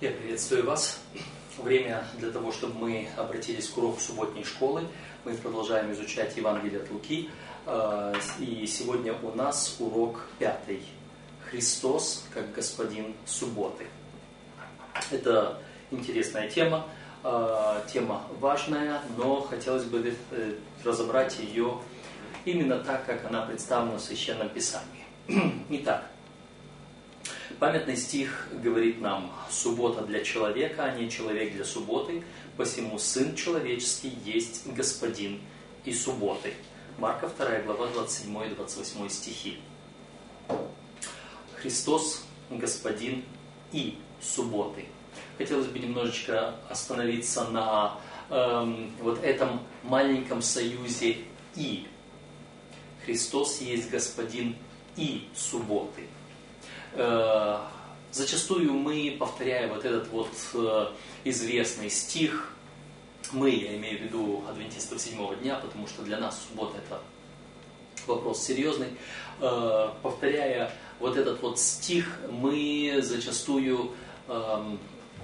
Я приветствую вас. Время для того, чтобы мы обратились к уроку субботней школы. Мы продолжаем изучать Евангелие от Луки. Э, и сегодня у нас урок пятый. Христос как Господин субботы. Это интересная тема, э, тема важная, но хотелось бы э, разобрать ее именно так, как она представлена в Священном Писании. Итак, Памятный стих говорит нам, суббота для человека, а не человек для субботы, посему Сын Человеческий есть Господин и субботы. Марка 2 глава 27 и 28 стихи. Христос Господин и субботы. Хотелось бы немножечко остановиться на эм, вот этом маленьком союзе «и». Христос есть Господин и субботы. Э, зачастую мы, повторяя вот этот вот э, известный стих, мы, я имею в виду адвентистов седьмого дня, потому что для нас суббота это вопрос серьезный, э, повторяя вот этот вот стих, мы зачастую эм,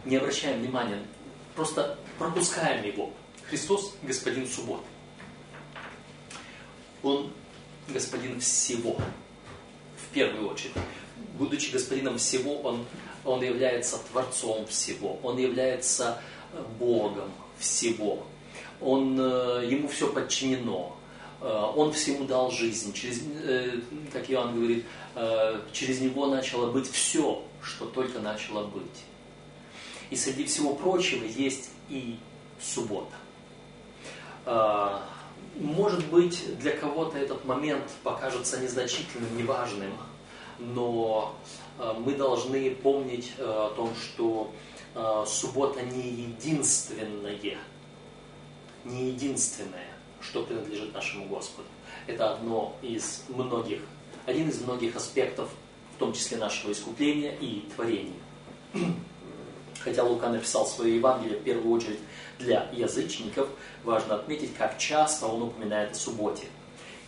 не обращаем внимания, просто пропускаем его. Христос – Господин субботы. Он Господин всего, в первую очередь будучи господином всего, он, он является творцом всего, он является э, Богом всего, он, э, ему все подчинено, э, он всему дал жизнь. Через, как Иоанн говорит, через него начало быть все, что только начало быть. И среди всего прочего есть и суббота. Может быть, для кого-то этот момент покажется незначительным, неважным, но э, мы должны помнить э, о том, что э, суббота не единственное, не единственное, что принадлежит нашему Господу. Это одно из многих, один из многих аспектов, в том числе нашего искупления и творения. Хотя Лука написал свое Евангелие в первую очередь для язычников, важно отметить, как часто он упоминает о субботе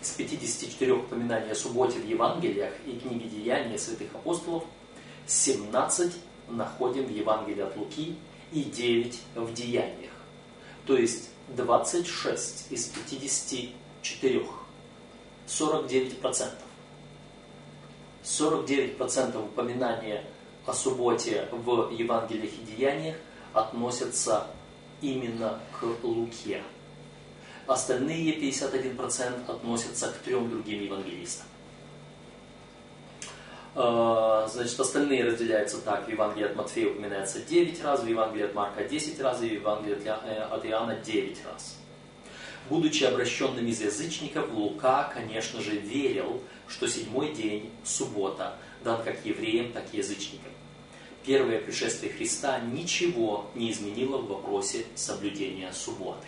из 54 упоминаний о субботе в Евангелиях и книге Деяния святых апостолов 17 находим в Евангелии от Луки и 9 в Деяниях. То есть 26 из 54. 49%. 49% упоминания о субботе в Евангелиях и Деяниях относятся именно к Луке. Остальные 51% относятся к трем другим евангелистам. А, значит, остальные разделяются так. В Евангелии от Матфея упоминается 9 раз, в Евангелии от Марка 10 раз, и в Евангелии э, от Иоанна 9 раз. Будучи обращенным из язычников, Лука, конечно же, верил, что седьмой день, суббота, дан как евреям, так и язычникам. Первое пришествие Христа ничего не изменило в вопросе соблюдения субботы.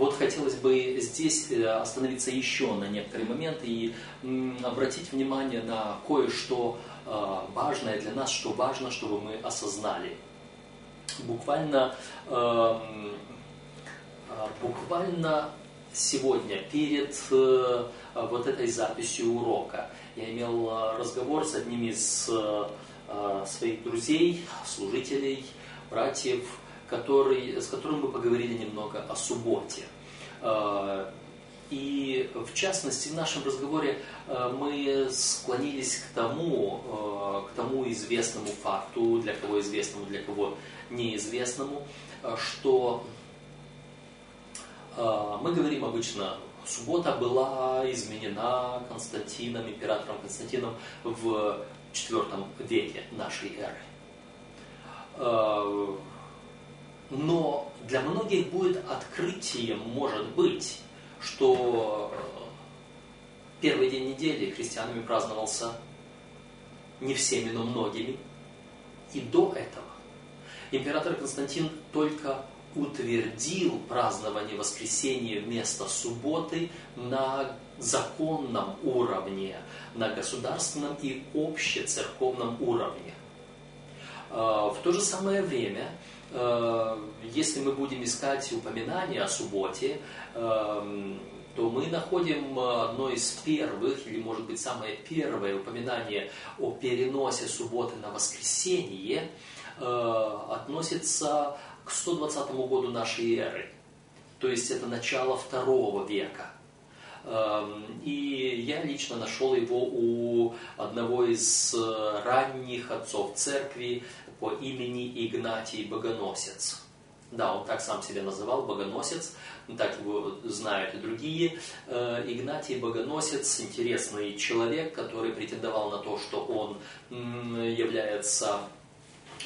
Вот хотелось бы здесь э, остановиться еще на некоторые моменты и обратить внимание на кое-что э, важное для нас, что важно, чтобы мы осознали. Буквально, э, буквально сегодня, перед вот этой записью урока, я имел разговор с одним из своих друзей, служителей, братьев, который, с которым мы поговорили немного о субботе. А, и в частности в нашем разговоре а, мы склонились к тому, а, к тому известному факту, для кого известному, для кого неизвестному, что мы говорим обычно, суббота была изменена Константином, императором Константином в IV веке нашей эры но для многих будет открытием, может быть, что э, первый день недели христианами праздновался не всеми, но многими. И до этого император Константин только утвердил празднование воскресения вместо субботы на законном уровне, на государственном и общецерковном уровне. Э, в то же самое время если мы будем искать упоминания о субботе, эм, то мы находим одно из первых, или может быть самое первое упоминание о переносе субботы на воскресенье относится к 120 году нашей эры. То есть это начало второго века. Эм, и я лично нашел его у одного из ранних отцов церкви по имени Игнатий Богоносец. Да, он так сам себя называл, Богоносец, так его знают и другие. Э, Игнатий Богоносец, интересный человек, который претендовал на то, что он является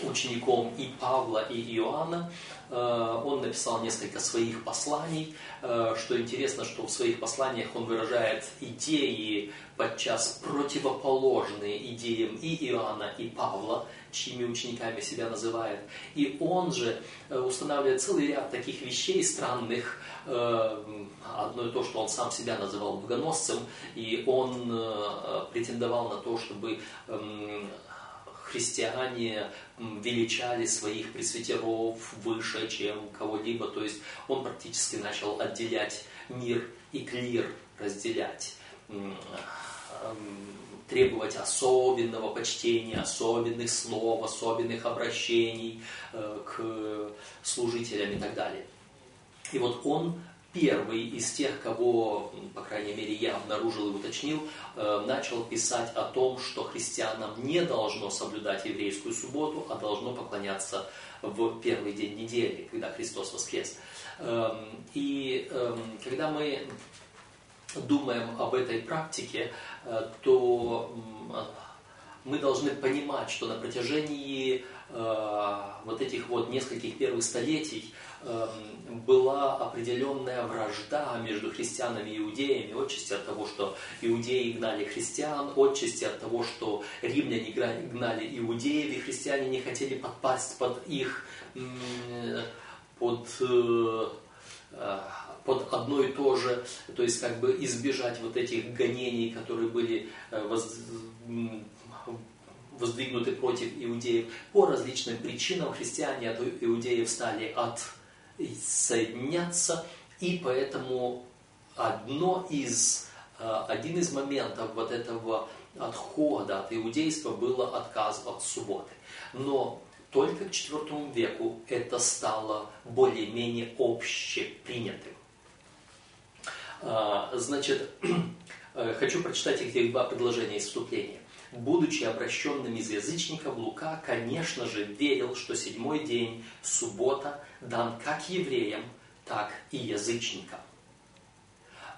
учеником и Павла, и Иоанна. Э, он написал несколько своих посланий. Э, что интересно, что в своих посланиях он выражает идеи, подчас противоположные идеям и Иоанна, и Павла, чьими учениками себя называет. И он же э, устанавливает целый ряд таких вещей странных. Одно и то, что он сам себя называл богоносцем, и он претендовал на то, чтобы эм, христиане величали своих пресвитеров выше, чем кого-либо. То есть он практически начал отделять мир и клир, разделять требовать особенного почтения, особенных слов, особенных обращений э, к служителям и так далее. И вот он первый из тех, кого, по крайней мере, я обнаружил и уточнил, э, начал писать о том, что христианам не должно соблюдать еврейскую субботу, а должно поклоняться в первый день недели, когда Христос воскрес. Эм, и эм, когда мы думаем об этой практике, э, то мы должны понимать, что на протяжении э, вот этих вот нескольких первых столетий Эм, была определенная вражда между христианами и иудеями, отчасти от того, что иудеи гнали христиан, отчасти от того, что римляне гнали иудеев, и христиане не хотели подпасть под их, под э, э, под одно и то же, то есть как бы избежать вот этих гонений, которые были э, воздвигнуты против иудеев. По различным причинам христиане от иудеев стали от соединяться, и поэтому одно из, э, один из моментов вот этого отхода от иудейства было отказ от субботы. Но только к IV веку это стало более-менее общепринятым. Э, значит, э, хочу прочитать эти два предложения из вступления. Будучи обращенным из язычников, Лука, конечно же, верил, что седьмой день, суббота, дан как евреям, так и язычникам.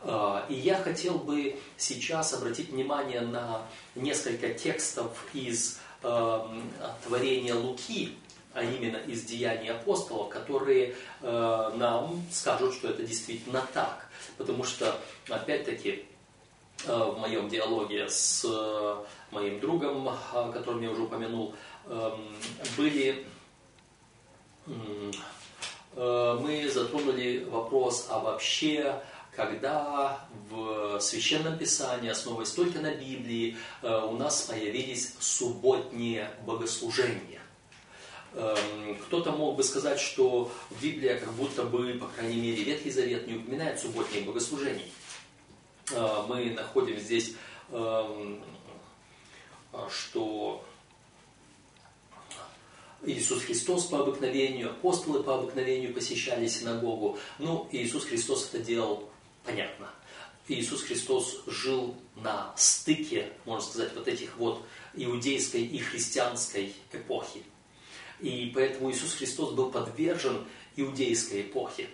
А, и я хотел бы сейчас обратить внимание на несколько текстов из э, творения Луки, а именно из деяний апостолов, которые э, нам скажут, что это действительно так. Потому что, опять-таки, э, в моем диалоге с моим другом, о котором я уже упомянул, эм, были э, мы затронули вопрос, а вообще, когда в Священном Писании, основываясь только на Библии, э, у нас появились субботние богослужения. Эм, кто-то мог бы сказать, что Библия как будто бы, по крайней мере, Ветхий Завет не упоминает субботние богослужения. Э, мы находим здесь эм, а, что Иисус Христос по обыкновению, апостолы по обыкновению посещали синагогу. Ну, Иисус Христос это делал понятно. Иисус Христос жил на стыке, можно сказать, вот этих вот иудейской и христианской эпохи. И поэтому Иисус Христос был подвержен иудейской эпохе.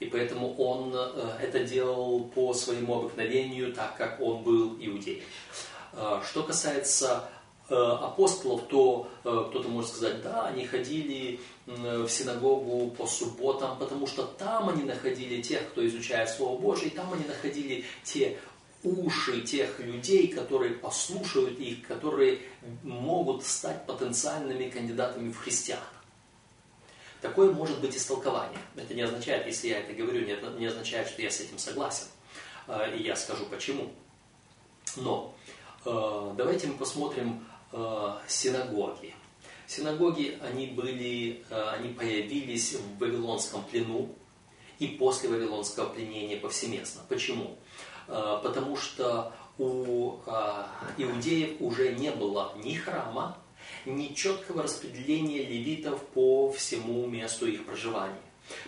И поэтому он э, это делал по своему обыкновению, так как он был иудеем. А, что касается э, апостолов, то э, кто-то может сказать, да, они ходили в синагогу по субботам, потому что там они находили тех, кто изучает Слово Божие, и там они находили те уши тех людей, которые послушают их, которые могут стать потенциальными кандидатами в христиан. Такое может быть истолкование. Это не означает, если я это говорю, не означает, что я с этим согласен. А, и я скажу почему. Но Э, давайте мы посмотрим э, синагоги. Синагоги, они были, э, они появились в Вавилонском плену и после Вавилонского пленения повсеместно. Почему? Потому что у иудеев уже не было ни храма, нечеткого распределения левитов по всему месту их проживания.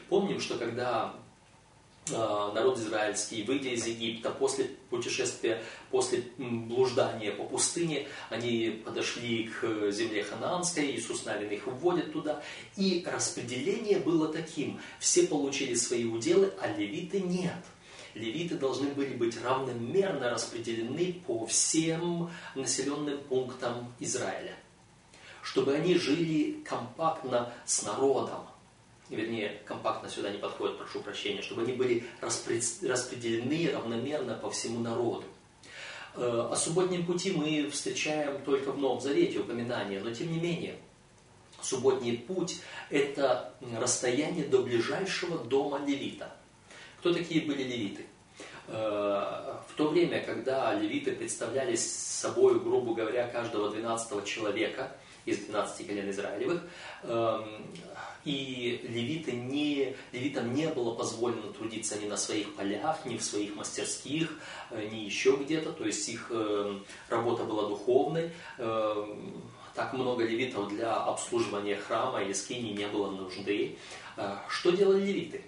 Помним, что когда а, народ израильский, выйдя из Египта, после путешествия, после блуждания по пустыне, они подошли к земле ханаанской, Иисус Навин их вводит туда, и распределение было таким, все получили свои уделы, а левиты нет. Левиты должны были быть равномерно распределены по всем населенным пунктам Израиля, чтобы они жили компактно с народом, вернее, компактно сюда не подходит, прошу прощения, чтобы они были распределены равномерно по всему народу. Э, о субботнем пути мы встречаем только в Новом Завете упоминание, но тем не менее, субботний путь – это расстояние до ближайшего дома левита. Кто такие были левиты? Э, в то время, когда левиты представляли собой, грубо говоря, каждого 12 человека из 12 колен Израилевых, эм, и левиты не, левитам не было позволено трудиться ни на своих полях, ни в своих мастерских, э, ни еще где-то. То есть их э, работа была духовной. Э, так много левитов для обслуживания храма или скини не было нужды. Что делали левиты?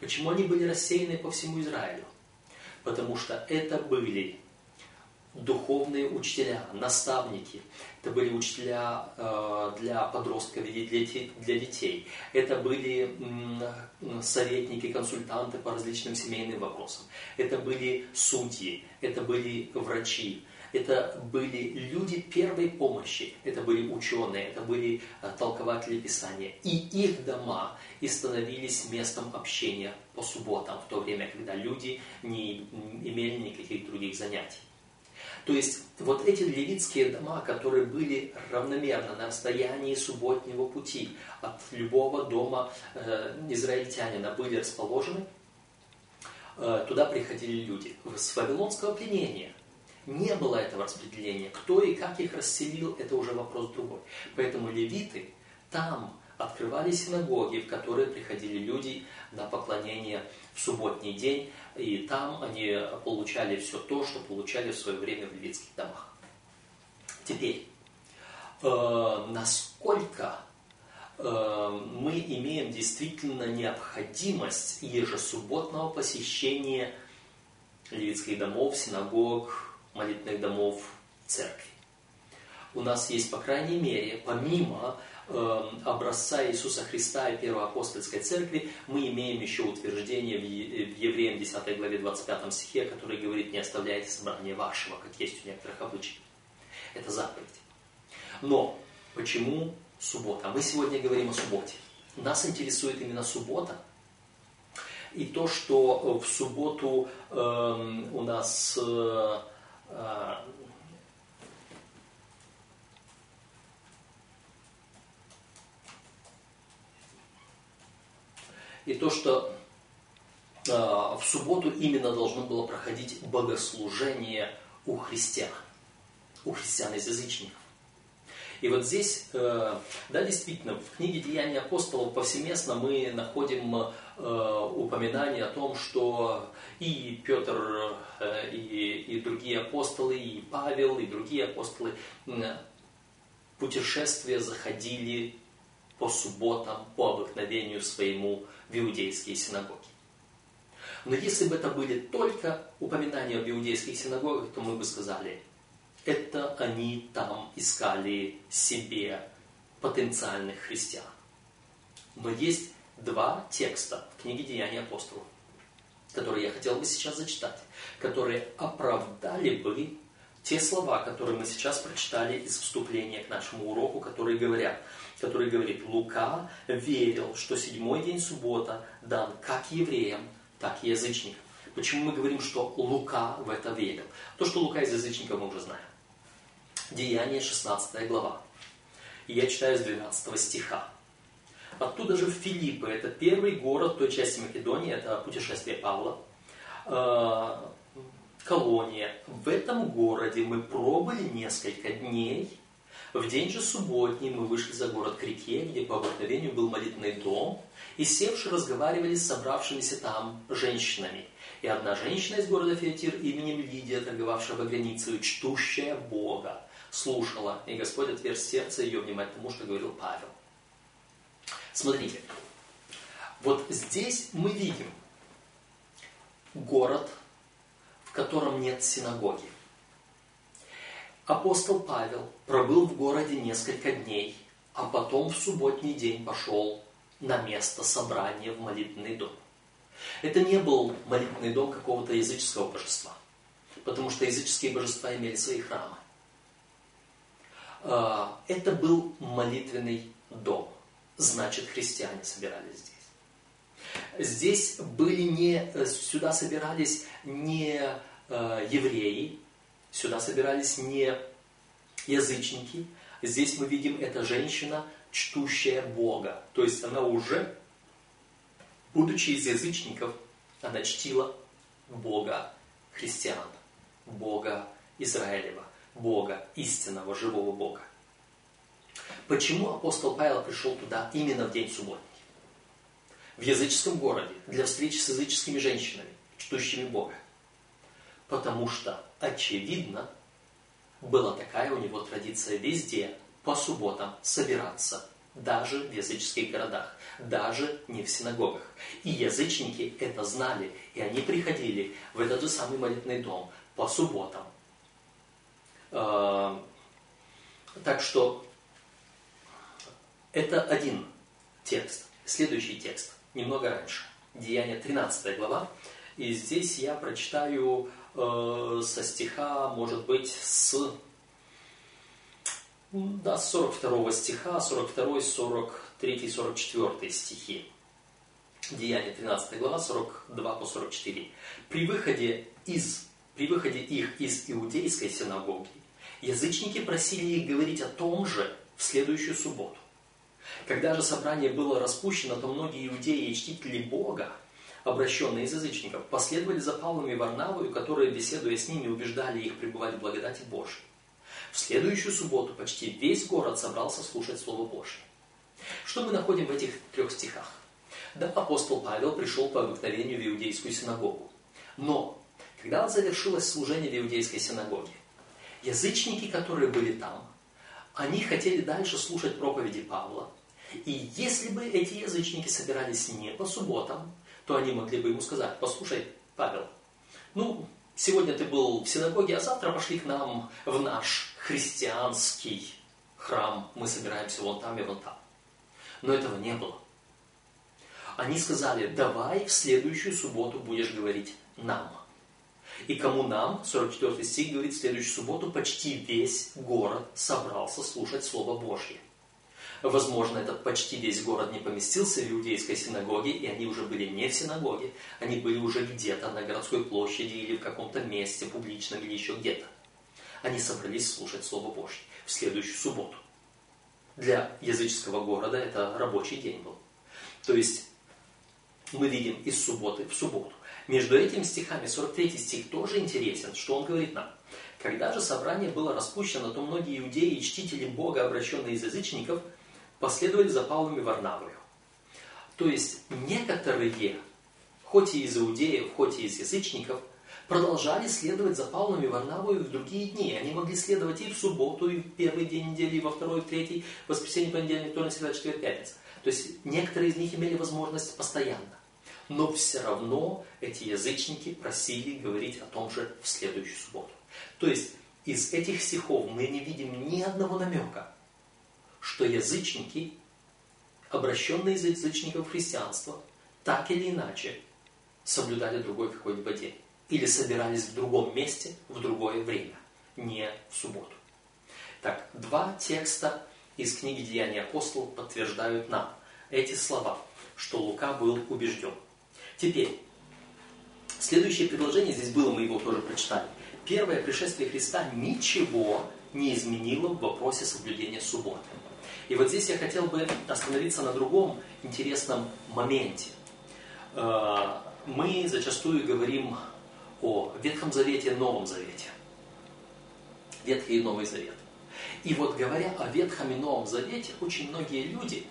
Почему они были рассеяны по всему Израилю? Потому что это были духовные учителя, наставники. Это были учителя э, для подростков и для детей. Это были советники, консультанты по различным семейным вопросам. Это были судьи, это были врачи. Это были люди первой помощи, это были ученые, это были э, толкователи Писания. И их дома и становились местом общения по субботам, в то время, когда люди не имели никаких других занятий. То есть вот эти левитские дома, которые были равномерно на расстоянии субботнего пути от любого дома э, израильтянина были расположены, э, туда приходили люди. С вавилонского пленения не было этого распределения. Кто и как их расселил, это уже вопрос другой. Поэтому левиты там открывали синагоги, в которые приходили люди на поклонение в субботний день, и там они получали все то, что получали в свое время в левитских домах. Теперь, э, насколько э, мы имеем действительно необходимость ежесубботного посещения левитских домов, синагог, молитвенных домов, церкви. У нас есть, по крайней мере, помимо образца Иисуса Христа и Первой Апостольской Церкви, мы имеем еще утверждение в Евреям 10 главе 25 стихе, который говорит, не оставляйте собрание вашего, как есть у некоторых обычаев. Это заповедь. Но почему суббота? Мы сегодня говорим о субботе. Нас интересует именно суббота. И то, что в субботу э, у нас э, и то, что э, в субботу именно должно было проходить богослужение у христиан, у христиан из язычников. И вот здесь, э, да, действительно, в книге «Деяния апостолов» повсеместно мы находим э, упоминание о том, что и Петр, э, и, и другие апостолы, и Павел, и другие апостолы путешествия заходили по субботам, по обыкновению своему в иудейские синагоги. Но если бы это были только упоминания об иудейских синагогах, то мы бы сказали, это они там искали себе потенциальных христиан. Но есть два текста в книге Деяний апостолов, которые я хотел бы сейчас зачитать, которые оправдали бы те слова, которые мы сейчас прочитали из вступления к нашему уроку, которые говорят, который говорит, Лука верил, что седьмой день суббота дан как евреям, так и язычникам. Почему мы говорим, что Лука в это верил? То, что Лука из язычников, мы уже знаем. Деяние 16 глава. И я читаю с 12 стиха. Оттуда же Филиппы, это первый город той части Македонии, это путешествие Павла, э, колония. В этом городе мы пробыли несколько дней. В день же субботний мы вышли за город к реке, где по обыкновению был молитвенный дом, и севши разговаривали с собравшимися там женщинами. И одна женщина из города Феотир именем Лидия, торговавшая в границу, чтущая Бога, слушала, и Господь отверз сердце ее внимать тому, что говорил Павел. Смотрите, вот здесь мы видим город, в котором нет синагоги. Апостол Павел пробыл в городе несколько дней, а потом в субботний день пошел на место собрания в молитвенный дом. Это не был молитвенный дом какого-то языческого божества, потому что языческие божества имели свои храмы. А, это был молитвенный дом, значит, христиане собирались здесь. Здесь были не, сюда собирались не э, евреи, сюда собирались не язычники. Здесь мы видим, это женщина, чтущая Бога. То есть она уже, будучи из язычников, она чтила Бога христиан, Бога Израилева, Бога, истинного, живого Бога. Почему апостол Павел пришел туда именно в день субботний? В языческом городе, для встречи с языческими женщинами, чтущими Бога. Потому что, очевидно, была такая у него традиция везде по субботам собираться, даже в языческих городах, даже не в синагогах. И язычники это знали, и они приходили в этот же самый молитвенный дом по субботам. А, так что это один текст. Следующий текст, немного раньше. Деяние 13 глава. И здесь я прочитаю э, со стиха, может быть, с да, 42 стиха, 42, 43, 44 стихи. Деяние 13 глава, 42 по 44. При выходе, из, при выходе их из иудейской синагоги, язычники просили их говорить о том же в следующую субботу. Когда же собрание было распущено, то многие иудеи и чтители Бога, обращенные из язычников, последовали за Павлом и Варнавою, которые, беседуя с ними, убеждали их пребывать в благодати Божьей. В следующую субботу почти весь город собрался слушать Слово Божье. Что мы находим в этих трех стихах? Да, апостол Павел пришел по обыкновению в иудейскую синагогу. Но, когда завершилось служение в иудейской синагоге, язычники, которые были там, они хотели дальше слушать проповеди Павла. И если бы эти язычники собирались не по субботам, то они могли бы ему сказать, послушай, Павел, ну, сегодня ты был в синагоге, а завтра пошли к нам в наш христианский храм, мы собираемся вон там и вон там. Но этого не было. Они сказали, давай в следующую субботу будешь говорить нам. И кому нам, 44 стих говорит, в следующую субботу почти весь город собрался слушать Слово Божье. Возможно, этот почти весь город не поместился в иудейской синагоге, и они уже были не в синагоге, они были уже где-то на городской площади или в каком-то месте публичном или еще где-то они собрались слушать Слово Божье в следующую субботу. Для языческого города это рабочий день был. То есть мы видим из субботы в субботу. Между этими стихами 43 стих тоже интересен, что он говорит нам. Когда же собрание было распущено, то многие иудеи и чтители Бога, обращенные из язычников, последовали за Павлом и Варнавою. То есть некоторые, хоть и из иудеев, хоть и из язычников – продолжали следовать за Павлом и Варнавой в другие дни. Они могли следовать и в субботу, и в первый день недели, и во второй, и в третий, в воскресенье, понедельник, вторник, среда, четверг, пятница. То есть некоторые из них имели возможность постоянно. Но все равно эти язычники просили говорить о том же в следующую субботу. То есть из этих стихов мы не видим ни одного намека, что язычники, обращенные из язычников в христианство, так или иначе соблюдали другой какой-либо день или собирались в другом месте в другое время, не в субботу. Так, два текста из книги Деяния апостолов подтверждают нам эти слова, что Лука был убежден. Теперь, следующее предложение, здесь было, мы его тоже прочитали. Первое пришествие Христа ничего не изменило в вопросе соблюдения субботы. И вот здесь я хотел бы остановиться на другом интересном моменте. Э, мы зачастую говорим о Ветхом Завете и Новом Завете. Ветхий и Новый Завет. И вот говоря о Ветхом и Новом Завете, очень многие люди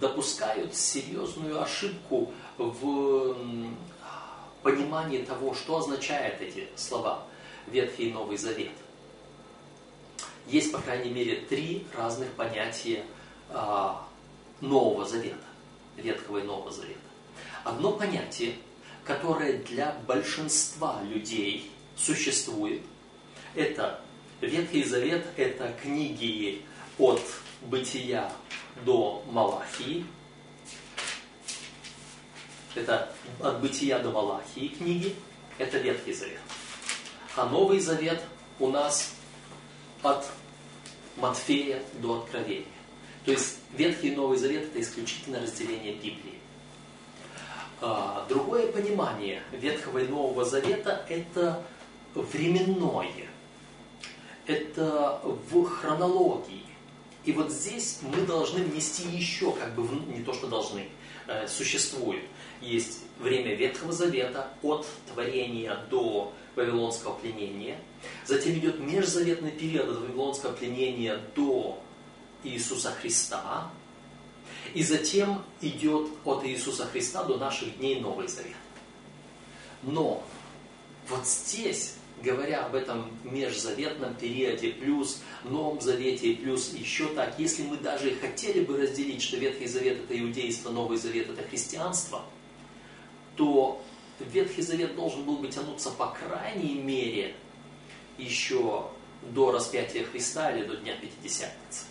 допускают серьезную ошибку в понимании того, что означают эти слова Ветхий и Новый Завет. Есть, по крайней мере, три разных понятия а, Нового Завета, Ветхого и Нового Завета. Одно понятие, которое для большинства людей существует, это Ветхий Завет, это книги от Бытия до Малахии, это от Бытия до Малахии книги, это Ветхий Завет. А Новый Завет у нас от Матфея до Откровения. То есть Ветхий и Новый Завет это исключительно разделение Библии. А, другое понимание Ветхого и Нового Завета это временное. Это в хронологии. И вот здесь мы должны внести еще, как бы, не то что должны, э, существует. Есть время Ветхого Завета от творения до Вавилонского пленения. Затем идет межзаветный период от Вавилонского пленения до Иисуса Христа. И затем идет от Иисуса Христа до наших дней Новый Завет. Но вот здесь, говоря об этом межзаветном периоде, плюс Новом Завете, плюс еще так, если мы даже и хотели бы разделить, что Ветхий Завет это иудейство, Новый Завет это христианство, то Ветхий Завет должен был бы тянуться по крайней мере еще до распятия Христа или до Дня Пятидесятницы.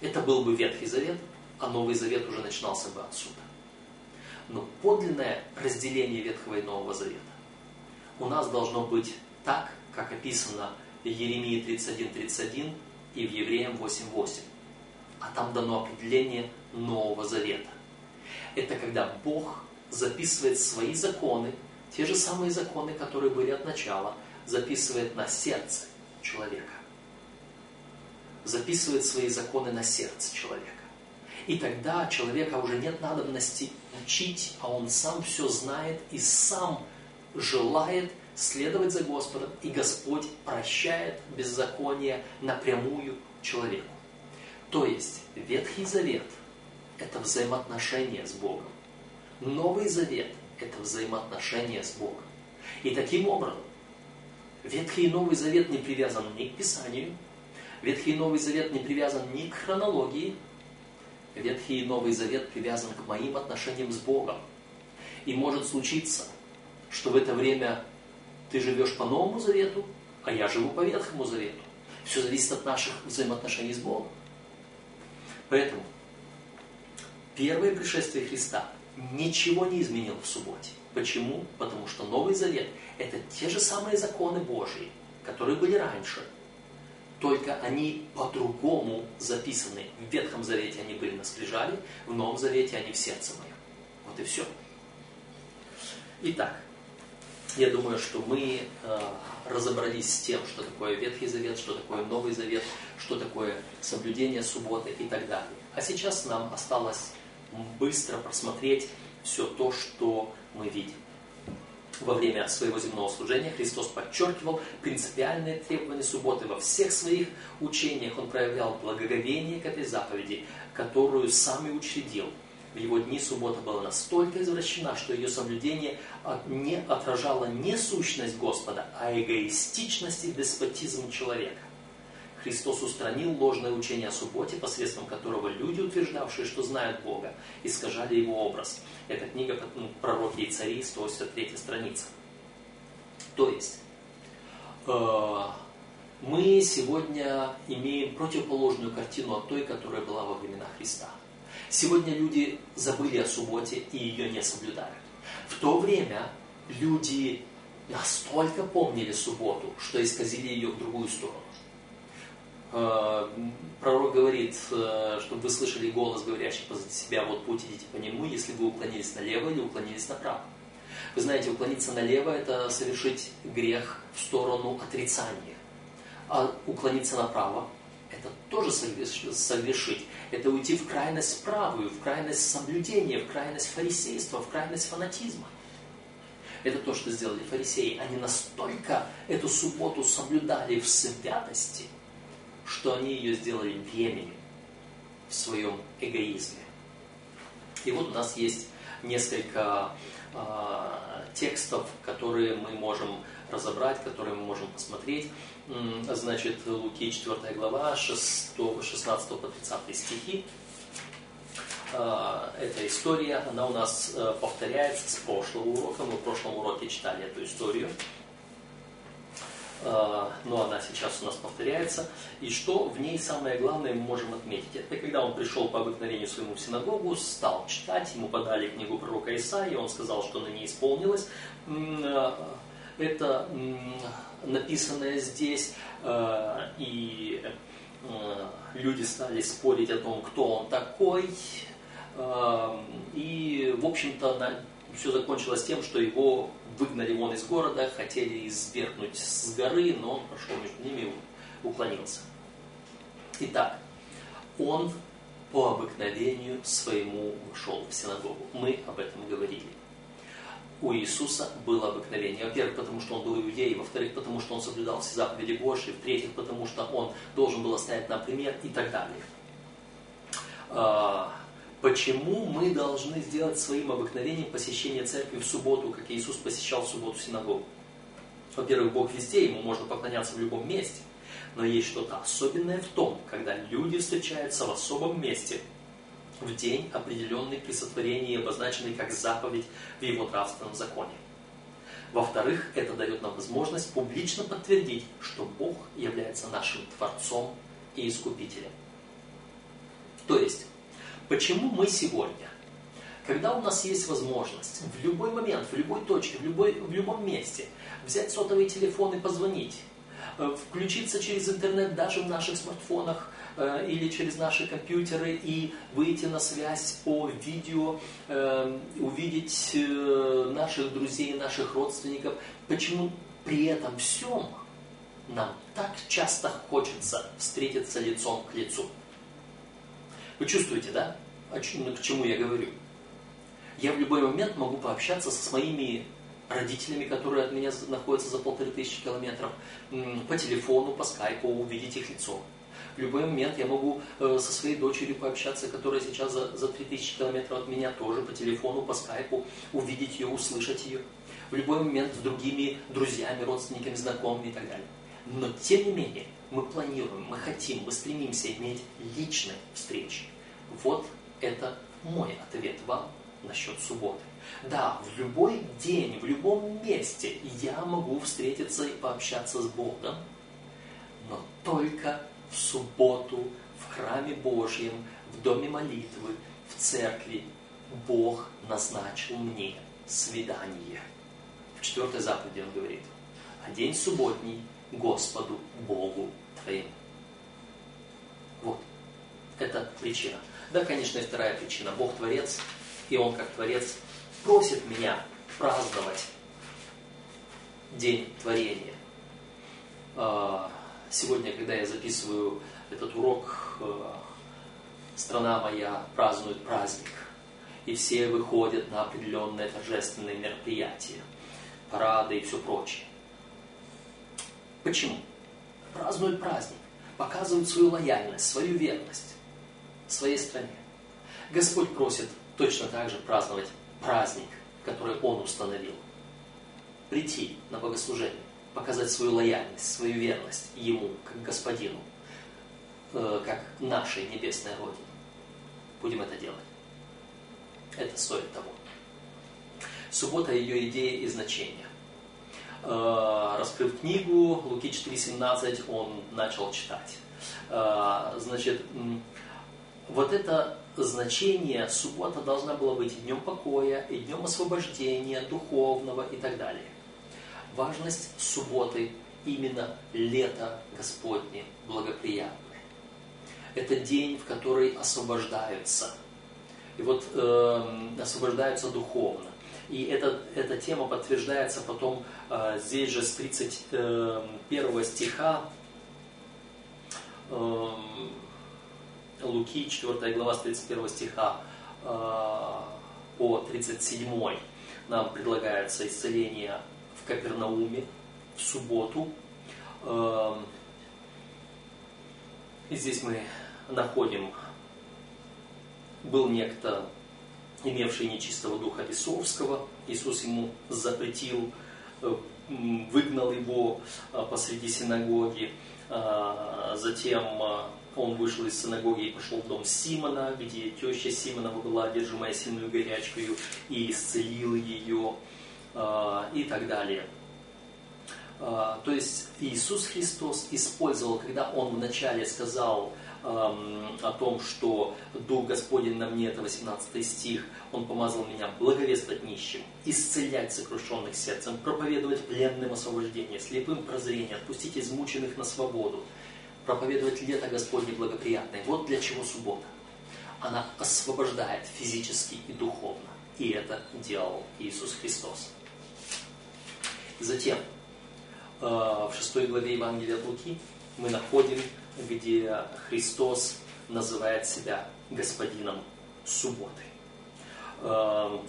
Это был бы Ветхий Завет, а Новый Завет уже начинался бы отсюда. Но подлинное разделение Ветхого и Нового Завета у нас должно быть так, как описано в Еремии 31.31 и в Евреям 8.8. А там дано определение Нового Завета. Это когда Бог записывает свои законы, те же самые законы, которые были от начала, записывает на сердце человека. Записывает свои законы на сердце человека. И тогда человека уже нет надобности учить, а он сам все знает и сам желает следовать за Господом, и Господь прощает беззаконие напрямую человеку. То есть Ветхий Завет – это взаимоотношения с Богом. Новый Завет – это взаимоотношения с Богом. И таким образом, Ветхий и Новый Завет не привязан ни к Писанию, Ветхий и Новый Завет не привязан ни к хронологии, Ветхий и Новый Завет привязан к моим отношениям с Богом. И может случиться, что в это время ты живешь по Новому Завету, а я живу по Ветхому Завету. Все зависит от наших взаимоотношений с Богом. Поэтому первое пришествие Христа ничего не изменил в субботе. Почему? Потому что Новый Завет – это те же самые законы Божьи, которые были раньше. Только они по-другому записаны. В Ветхом Завете они были на скрижале, в Новом Завете они в сердце моем. Вот и все. Итак, я думаю, что мы э, разобрались с тем, что такое Ветхий Завет, что такое Новый Завет, что такое соблюдение субботы и так далее. А сейчас нам осталось быстро просмотреть все то, что мы видим. Во время своего земного служения Христос подчеркивал принципиальные требования субботы. Во всех своих учениях Он проявлял благоговение к этой заповеди, которую сам и учредил. В его дни суббота была настолько извращена, что ее соблюдение не отражало не сущность Господа, а эгоистичность и деспотизм человека. Христос устранил ложное учение о субботе, посредством которого люди, утверждавшие, что знают Бога, искажали его образ. Это книга ну, «Пророки и цари», 183 страница. То есть, э, мы сегодня имеем противоположную картину от той, которая была во времена Христа. Сегодня люди забыли о субботе и ее не соблюдают. В то время люди настолько помнили субботу, что исказили ее в другую сторону. Э, пророк говорит, э, чтобы вы слышали голос, говорящий позади себя, вот путь идите по нему, если вы уклонились налево или уклонились направо. Вы знаете, уклониться налево – это совершить грех в сторону отрицания. А уклониться направо – это тоже совершить. Это уйти в крайность правую, в крайность соблюдения, в крайность фарисейства, в крайность фанатизма. Это то, что сделали фарисеи. Они настолько эту субботу соблюдали в святости – что они ее сделали временем в своем эгоизме. И вот у нас есть несколько э, текстов, которые мы можем разобрать, которые мы можем посмотреть. Значит, Луки 4 глава, 6, 16 по 30 стихи. А, эта история, она у нас э, повторяется с прошлого урока. Мы в прошлом уроке читали эту историю. А, но она сейчас у нас повторяется. И что в ней самое главное мы можем отметить? Это когда он пришел по обыкновению своему в синагогу, стал читать, ему подали книгу пророка Исаии, он сказал, что на ней исполнилось. А, это написанное здесь, и люди стали спорить о том, кто он такой, и, в общем-то, все закончилось тем, что его выгнали вон из города, хотели извергнуть с горы, но он прошел между ними и уклонился. Итак, он по обыкновению своему ушел в синагогу. Мы об этом говорили. У Иисуса было обыкновение. Во-первых, потому что он был иудеем, во-вторых, потому что он соблюдал все заповеди Божьи, в-третьих, потому что он должен был оставить на пример и так далее. Почему мы должны сделать своим обыкновением посещение церкви в субботу, как Иисус посещал в субботу синагогу? Во-первых, Бог везде, Ему можно поклоняться в любом месте. Но есть что-то особенное в том, когда люди встречаются в особом месте, в день, определенный при сотворении обозначенный как заповедь в Его нравственном законе. Во-вторых, это дает нам возможность публично подтвердить, что Бог является нашим Творцом и Искупителем. То есть, Почему мы сегодня, когда у нас есть возможность в любой момент, в любой точке, в, любой, в любом месте взять сотовый телефон и позвонить, э, включиться через интернет даже в наших смартфонах э, или через наши компьютеры и выйти на связь по видео, э, увидеть наших друзей, наших родственников. Почему при этом всем нам так часто хочется встретиться лицом к лицу? Вы чувствуете, да? О чем, к чему я говорю? Я в любой момент могу пообщаться со своими родителями, которые от меня находятся за полторы тысячи километров, по телефону, по скайпу, увидеть их лицо. В любой момент я могу э, со своей дочерью пообщаться, которая сейчас за, за 3000 километров от меня, тоже по телефону, по скайпу, увидеть ее, услышать ее. В любой момент с другими друзьями, родственниками, знакомыми и так далее. Но тем не менее, мы планируем, мы хотим, мы стремимся иметь личные встречи. Вот это мой ответ вам насчет субботы. Да, в любой день, в любом месте я могу встретиться и пообщаться с Богом, но только в субботу, в храме Божьем, в доме молитвы, в церкви Бог назначил мне свидание. В четвертой заповеди он говорит, а день субботний Господу Богу твоему. Вот, это причина. Да, конечно, и вторая причина. Бог Творец, и Он как Творец просит меня праздновать День Творения. А, сегодня, когда я записываю этот урок, а, страна моя празднует праздник. И все выходят на определенные торжественные мероприятия, парады и все прочее. Почему? Празднуют праздник, показывают свою лояльность, свою верность своей стране. Господь просит точно так же праздновать праздник, который Он установил. Прийти на богослужение, показать свою лояльность, свою верность Ему, как Господину, э, как нашей небесной Родине. Будем это делать. Это стоит того. Суббота – ее идея и значение. Э, раскрыв книгу Луки 4.17, он начал читать. Э, значит, вот это значение суббота должна была быть и днем покоя, и днем освобождения, духовного и так далее. Важность субботы именно лето Господне благоприятное. Это день, в который освобождаются. И вот э, освобождаются духовно. И эта, эта тема подтверждается потом э, здесь же с 31 стиха. Э, Луки, 4 глава, с 31 стиха э, по 37 нам предлагается исцеление в Капернауме в субботу. Э, и здесь мы находим, был некто, имевший нечистого духа Бесовского, Иисус ему запретил, э, выгнал его посреди синагоги. Затем он вышел из синагоги и пошел в дом Симона, где теща Симонова была одержимая сильную горячкой и исцелил ее и так далее. То есть Иисус Христос использовал, когда Он вначале сказал, о том, что Дух Господень на мне, это 18 стих, Он помазал меня благовествовать нищим, исцелять сокрушенных сердцем, проповедовать пленным освобождение, слепым прозрение, отпустить измученных на свободу, проповедовать лето Господне благоприятное. Вот для чего суббота. Она освобождает физически и духовно. И это делал Иисус Христос. Затем, э, в 6 главе Евангелия от Луки мы находим где Христос называет себя господином субботы. Эм,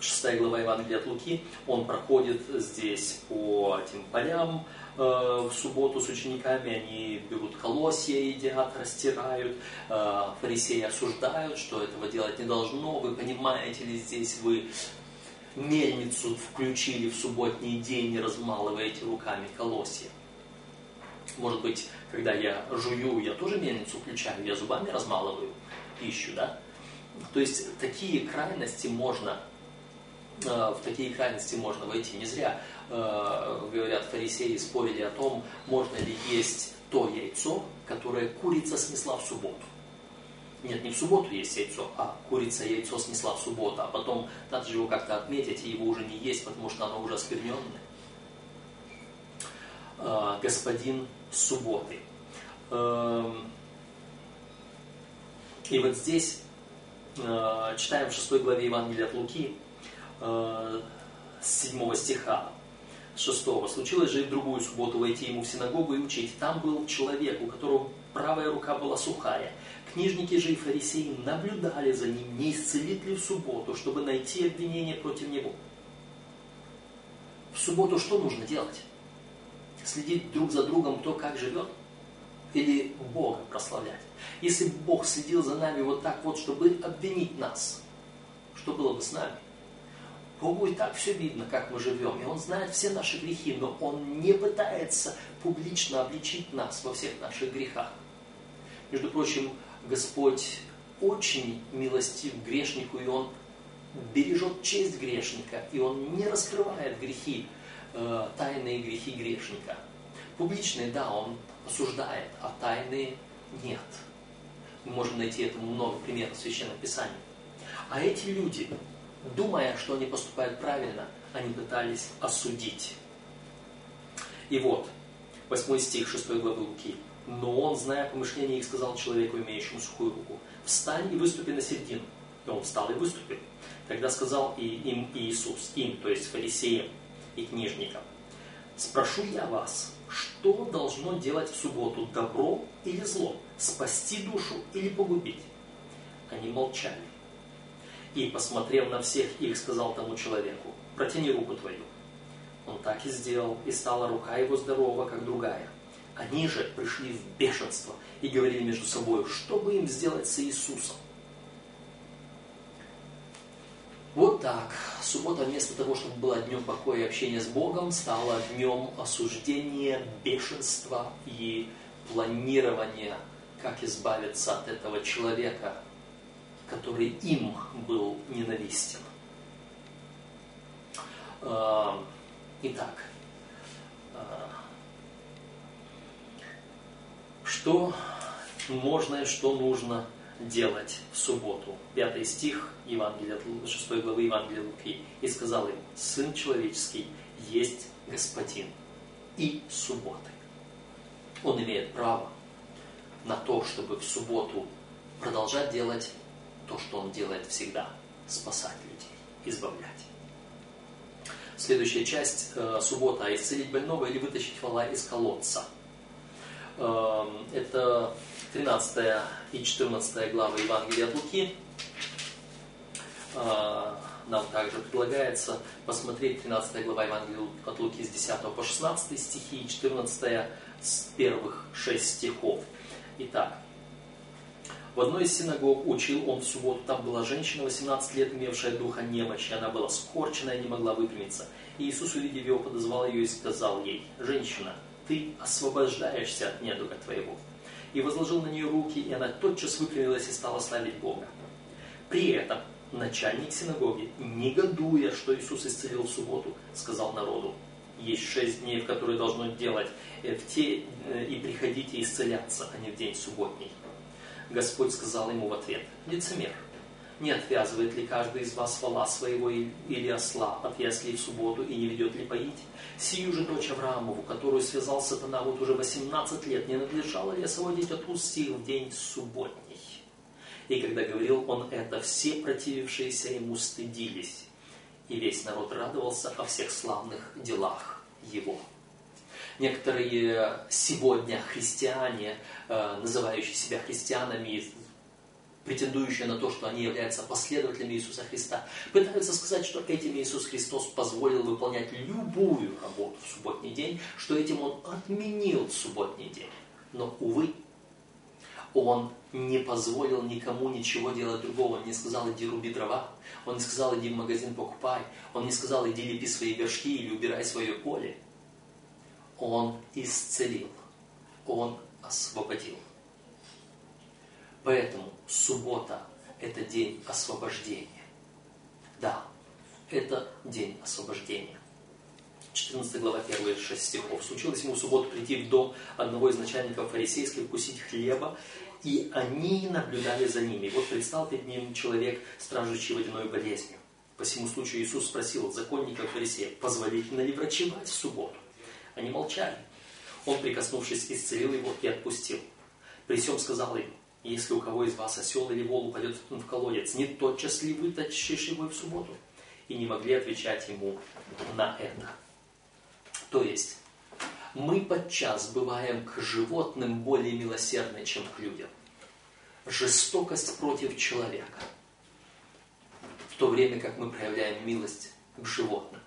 шестая глава Евангелия от Луки, он проходит здесь по этим полям э, в субботу с учениками, они берут колосья, едят, растирают, э, фарисеи осуждают, что этого делать не должно, вы понимаете ли здесь вы мельницу включили в субботний день и размалываете руками колосья. Может быть, когда я жую, я тоже мельницу включаю, я зубами размалываю пищу, да? То есть такие крайности можно, э, в такие крайности можно войти. Не зря, э, говорят, фарисеи спорили о том, можно ли есть то яйцо, которое курица снесла в субботу. Нет, не в субботу есть яйцо, а курица яйцо снесла в субботу, а потом надо же его как-то отметить и его уже не есть, потому что оно уже оскверненное. Э, господин субботы. Эм, и вот здесь э, читаем в 6 главе Евангелия от Луки, э, с 7 стиха, 6. «Случилось же и в другую субботу войти ему в синагогу и учить. Там был человек, у которого правая рука была сухая. Книжники же и фарисеи наблюдали за ним, не исцелит ли в субботу, чтобы найти обвинение против него». В субботу что нужно делать? Следить друг за другом, кто как живет, или Бога прославлять. Если Бог следил за нами вот так вот, чтобы обвинить нас, что было бы с нами? Богу и так все видно, как мы живем, и Он знает все наши грехи, но Он не пытается публично обличить нас во всех наших грехах. Между прочим, Господь очень милостив грешнику, и Он бережет честь грешника, и Он не раскрывает грехи э, тайные грехи грешника. Публичные, да, он осуждает, а тайные нет. Мы можем найти этому много примеров в Священном Писании. А эти люди, думая, что они поступают правильно, они пытались осудить. И вот, 8 стих 6 главы Луки. Но он, зная помышления их, сказал человеку, имеющему сухую руку, «Встань и выступи на середину». И он встал и выступил. Тогда сказал и им Иисус, им, то есть фарисеям, и книжникам. Спрошу я вас, что должно делать в субботу, добро или зло, спасти душу или погубить? Они молчали. И, посмотрев на всех их, сказал тому человеку, протяни руку твою. Он так и сделал, и стала рука его здорова, как другая. Они же пришли в бешенство и говорили между собой, что бы им сделать с Иисусом. Вот так. Суббота вместо того, чтобы была днем покоя и общения с Богом, стала днем осуждения, бешенства и планирования, как избавиться от этого человека, который им был ненавистен. Итак, а, что можно и что нужно делать в субботу. Пятый стих Евангелия, 6 главы Евангелия Луки. И сказал им, Сын человеческий есть Господин и субботы. Он имеет право на то, чтобы в субботу продолжать делать то, что он делает всегда. Спасать людей, избавлять. Следующая часть э, суббота. Исцелить больного или вытащить вала из колодца. Э, это 13 и 14 главы Евангелия от Луки. А, нам также предлагается посмотреть 13 глава Евангелия от Луки с 10 по 16 стихи и 14 с первых 6 стихов. Итак, В одной из синагог учил он в субботу. Там была женщина, 18 лет, имевшая духа немощи. Она была скорчена и не могла выпрямиться. И Иисус, увидев ее, подозвал ее и сказал ей, «Женщина, ты освобождаешься от недуга твоего». И возложил на нее руки, и она тотчас выпрямилась и стала славить Бога. При этом начальник синагоги, негодуя, что Иисус исцелил в субботу, сказал народу, есть шесть дней, в которые должно делать э, в те, э, и приходите исцеляться, а не в день субботний. Господь сказал ему в ответ, лицемер, не отвязывает ли каждый из вас вала своего или осла от яслей в субботу и не ведет ли поить? Сию же дочь Авраамову, которую связал сатана вот уже 18 лет, не надлежало ли освободить от уст в день субботний? И когда говорил он это, все противившиеся ему стыдились, и весь народ радовался о всех славных делах его. Некоторые сегодня христиане, э, называющие себя христианами, претендующие на то, что они являются последователями Иисуса Христа, пытаются сказать, что этим Иисус Христос позволил выполнять любую работу в субботний день, что этим Он отменил субботний день. Но, увы, Он не позволил никому ничего делать другого. Он не сказал, иди руби дрова. Он не сказал, иди в магазин покупай. Он не сказал, иди лепи свои горшки или убирай свое поле. Он исцелил. Он освободил. Поэтому суббота – это день освобождения. Да, это день освобождения. 14 глава, первые 6 стихов. «Случилось ему в субботу прийти в дом одного из начальников фарисейских, вкусить хлеба, и они наблюдали за ними. Вот предстал перед ним человек, стражущий водяной болезнью. По всему случаю Иисус спросил законников фарисеев, позволительно ли врачевать в субботу? Они молчали. Он, прикоснувшись, исцелил его и отпустил. При всем сказал им, если у кого из вас осел или вол упадет в колодец, не тотчас ли вытащишь его в субботу? И не могли отвечать ему на это. То есть, мы подчас бываем к животным более милосердны, чем к людям. Жестокость против человека. В то время как мы проявляем милость к животным.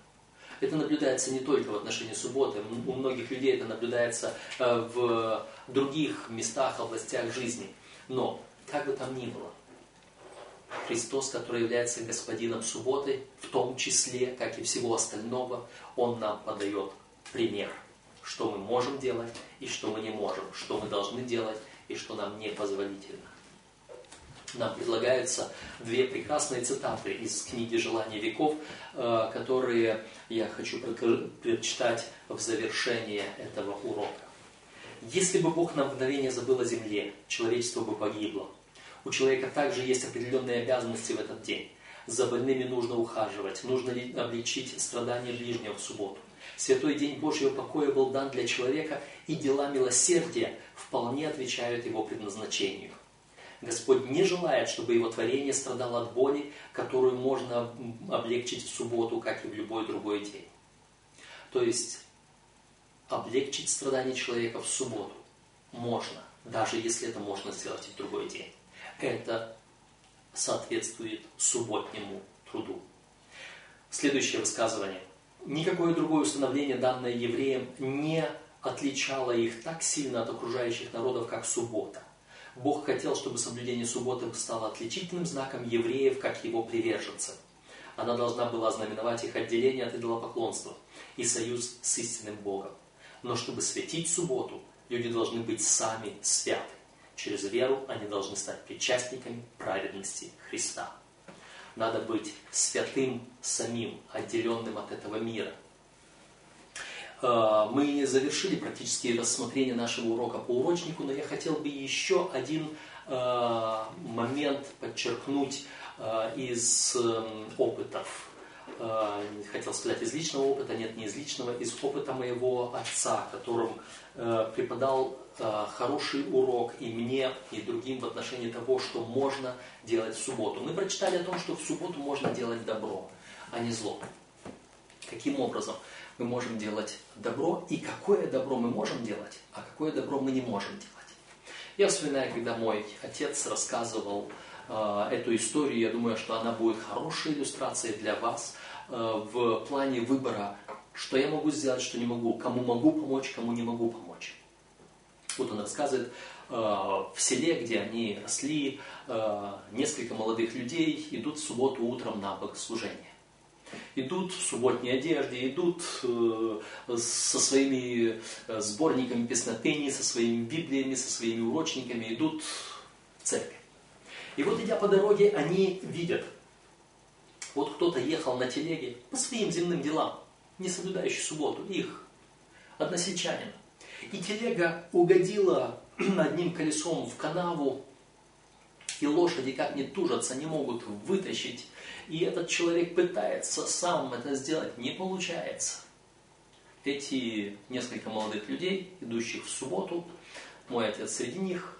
Это наблюдается не только в отношении субботы, у многих людей это наблюдается э, в других местах, областях жизни. Но, как бы там ни было, Христос, который является Господином субботы, в том числе, как и всего остального, Он нам подает пример, что мы можем делать и что мы не можем, что мы должны делать и что нам не позволительно. Нам предлагаются две прекрасные цитаты из книги «Желание веков», э, которые я хочу прочитать в завершение этого урока. Если бы Бог на мгновение забыл о земле, человечество бы погибло. У человека также есть определенные обязанности в этот день. За больными нужно ухаживать, нужно облегчить страдания ближнего в субботу. Святой день Божьего покоя был дан для человека, и дела милосердия вполне отвечают его предназначению. Господь не желает, чтобы его творение страдало от боли, которую можно облегчить в субботу, как и в любой другой день. То есть облегчить страдания человека в субботу можно, даже если это можно сделать и в другой день. Это соответствует субботнему труду. Следующее высказывание. Никакое другое установление, данное евреям, не отличало их так сильно от окружающих народов, как суббота. Бог хотел, чтобы соблюдение субботы стало отличительным знаком евреев, как его приверженцев. Она должна была знаменовать их отделение от идолопоклонства и союз с истинным Богом. Но чтобы светить субботу, люди должны быть сами святы. Через веру они должны стать причастниками праведности Христа. Надо быть святым самим, отделенным от этого мира. Э, мы завершили практически рассмотрение нашего урока по урочнику, но я хотел бы еще один э, момент подчеркнуть э, из опытов э, хотел сказать из личного опыта, нет, не из личного, из опыта моего отца, которым э, преподал э, хороший урок и мне, и другим в отношении того, что можно делать в субботу. Мы прочитали о том, что в субботу можно делать добро, а не зло. Каким образом мы можем делать добро и какое добро мы можем делать, а какое добро мы не можем делать. Я вспоминаю, когда мой отец рассказывал э, эту историю, я думаю, что она будет хорошей иллюстрацией для вас э, в плане выбора, что я могу сделать, что не могу, кому могу помочь, кому не могу помочь. Вот он рассказывает в селе, где они росли, несколько молодых людей идут в субботу утром на богослужение идут в субботней одежде, идут э, со своими э, сборниками песнопений, со своими библиями, со своими урочниками, идут в церковь. И вот идя по дороге, они видят, вот кто-то ехал на телеге по своим земным делам, не соблюдающий субботу, их, односельчанин. И телега угодила одним колесом в канаву, и лошади как не тужатся, не могут вытащить и этот человек пытается сам это сделать, не получается. Эти несколько молодых людей, идущих в субботу, мой отец среди них,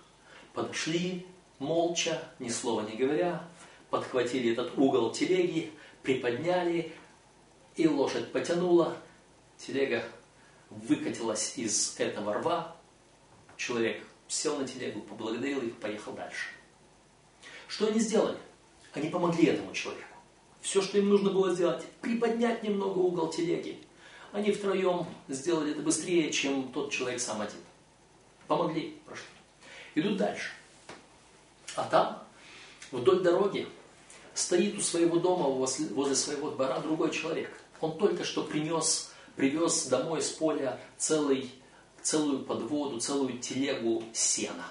подошли молча, ни слова не говоря, подхватили этот угол телеги, приподняли, и лошадь потянула, телега выкатилась из этого рва, человек сел на телегу, поблагодарил их, поехал дальше. Что они сделали? Они помогли этому человеку. Все, что им нужно было сделать, приподнять немного угол телеги. Они втроем сделали это быстрее, чем тот человек сам один. Помогли, прошли. Идут дальше. А там, вдоль дороги, стоит у своего дома, возле своего двора другой человек. Он только что принес, привез домой с поля целый, целую подводу, целую телегу сена.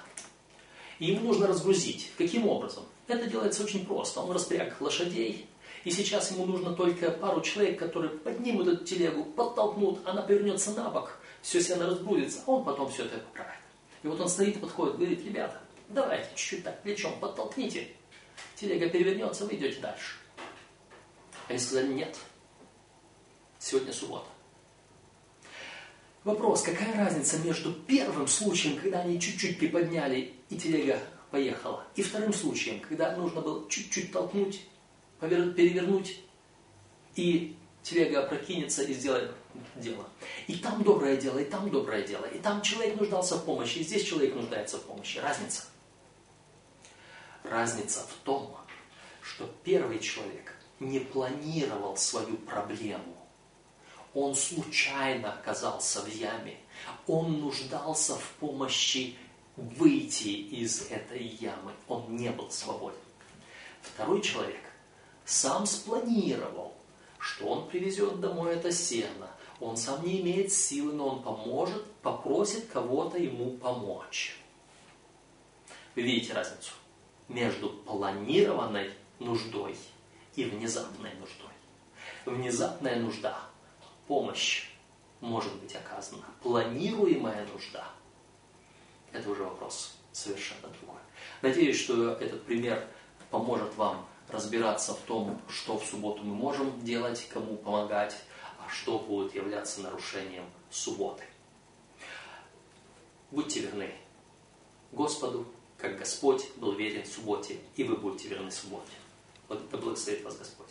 И ему нужно разгрузить. Каким образом? Это делается очень просто. Он распряг лошадей, и сейчас ему нужно только пару человек, которые поднимут эту телегу, подтолкнут, она повернется на бок, все сено разбудится, а он потом все это поправит. И вот он стоит и подходит, говорит, ребята, давайте чуть-чуть так плечом подтолкните, телега перевернется, вы идете дальше. Они сказали, нет, сегодня суббота. Вопрос, какая разница между первым случаем, когда они чуть-чуть приподняли и телега поехала, и вторым случаем, когда нужно было чуть-чуть толкнуть перевернуть, и телега опрокинется и сделает дело. И там доброе дело, и там доброе дело. И там человек нуждался в помощи, и здесь человек нуждается в помощи. Разница. Разница в том, что первый человек не планировал свою проблему. Он случайно оказался в яме. Он нуждался в помощи выйти из этой ямы. Он не был свободен. Второй человек сам спланировал, что он привезет домой это сено. Он сам не имеет силы, но он поможет, попросит кого-то ему помочь. Вы видите разницу между планированной нуждой и внезапной нуждой. Внезапная нужда, помощь может быть оказана. Планируемая нужда – это уже вопрос совершенно другой. Надеюсь, что этот пример поможет вам разбираться в том, что в субботу мы можем делать, кому помогать, а что будет являться нарушением субботы. Будьте верны Господу, как Господь был верен в субботе, и вы будете верны субботе. Вот это благословит вас Господь.